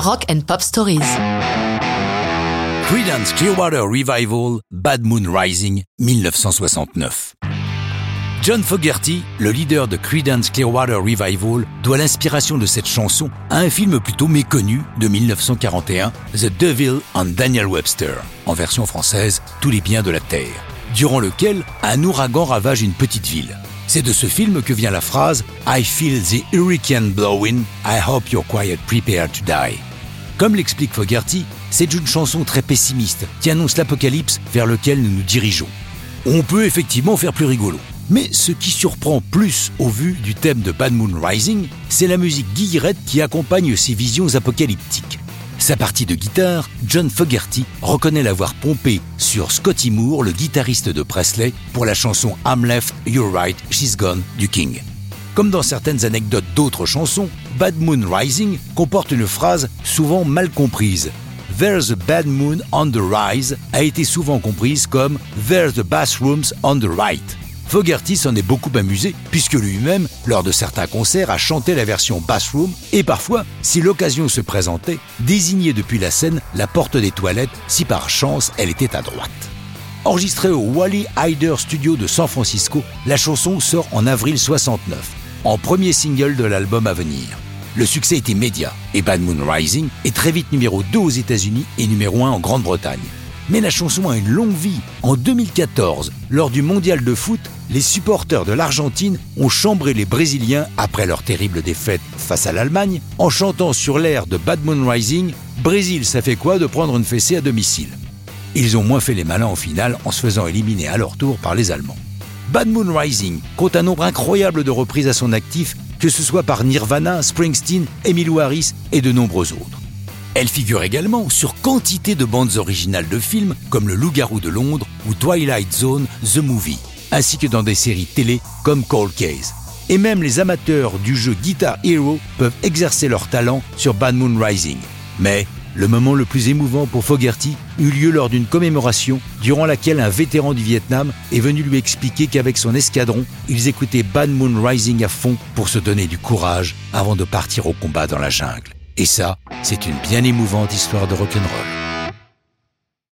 Rock and Pop Stories. Creedence Clearwater Revival, Bad Moon Rising, 1969. John Fogerty, le leader de Creedence Clearwater Revival, doit l'inspiration de cette chanson à un film plutôt méconnu de 1941, The Devil and Daniel Webster, en version française Tous les biens de la terre, durant lequel un ouragan ravage une petite ville. C'est de ce film que vient la phrase I feel the hurricane blowing, I hope you're quiet prepared to die. Comme l'explique Fogerty, c'est une chanson très pessimiste qui annonce l'apocalypse vers lequel nous nous dirigeons. On peut effectivement faire plus rigolo. Mais ce qui surprend plus au vu du thème de Bad Moon Rising, c'est la musique guillerette qui accompagne ces visions apocalyptiques. Sa partie de guitare, John Fogerty reconnaît l'avoir pompé sur Scotty Moore, le guitariste de Presley, pour la chanson I'm Left, You're Right, She's Gone du King. Comme dans certaines anecdotes d'autres chansons, Bad Moon Rising comporte une phrase souvent mal comprise. There's a bad moon on the rise a été souvent comprise comme There's the bathrooms on the right. Fogerty s'en est beaucoup amusé, puisque lui-même, lors de certains concerts, a chanté la version bathroom et parfois, si l'occasion se présentait, désignait depuis la scène la porte des toilettes si par chance elle était à droite. Enregistrée au Wally Hyder Studio de San Francisco, la chanson sort en avril 69, en premier single de l'album à venir. Le succès est immédiat et Bad Moon Rising est très vite numéro 2 aux États-Unis et numéro 1 en Grande-Bretagne. Mais la chanson a une longue vie. En 2014, lors du mondial de foot, les supporters de l'Argentine ont chambré les Brésiliens après leur terrible défaite face à l'Allemagne en chantant sur l'air de Bad Moon Rising Brésil, ça fait quoi de prendre une fessée à domicile? Ils ont moins fait les malins en finale en se faisant éliminer à leur tour par les Allemands. Bad Moon Rising compte un nombre incroyable de reprises à son actif, que ce soit par Nirvana, Springsteen, Emmylou Harris et de nombreux autres. Elle figure également sur quantité de bandes originales de films comme Le Loup-garou de Londres ou Twilight Zone The Movie, ainsi que dans des séries télé comme Cold Case. Et même les amateurs du jeu Guitar Hero peuvent exercer leur talent sur Bad Moon Rising. Mais le moment le plus émouvant pour Fogerty eut lieu lors d'une commémoration durant laquelle un vétéran du Vietnam est venu lui expliquer qu'avec son escadron, ils écoutaient Bad Moon Rising à fond pour se donner du courage avant de partir au combat dans la jungle. Et ça, c'est une bien émouvante histoire de rock'n'roll.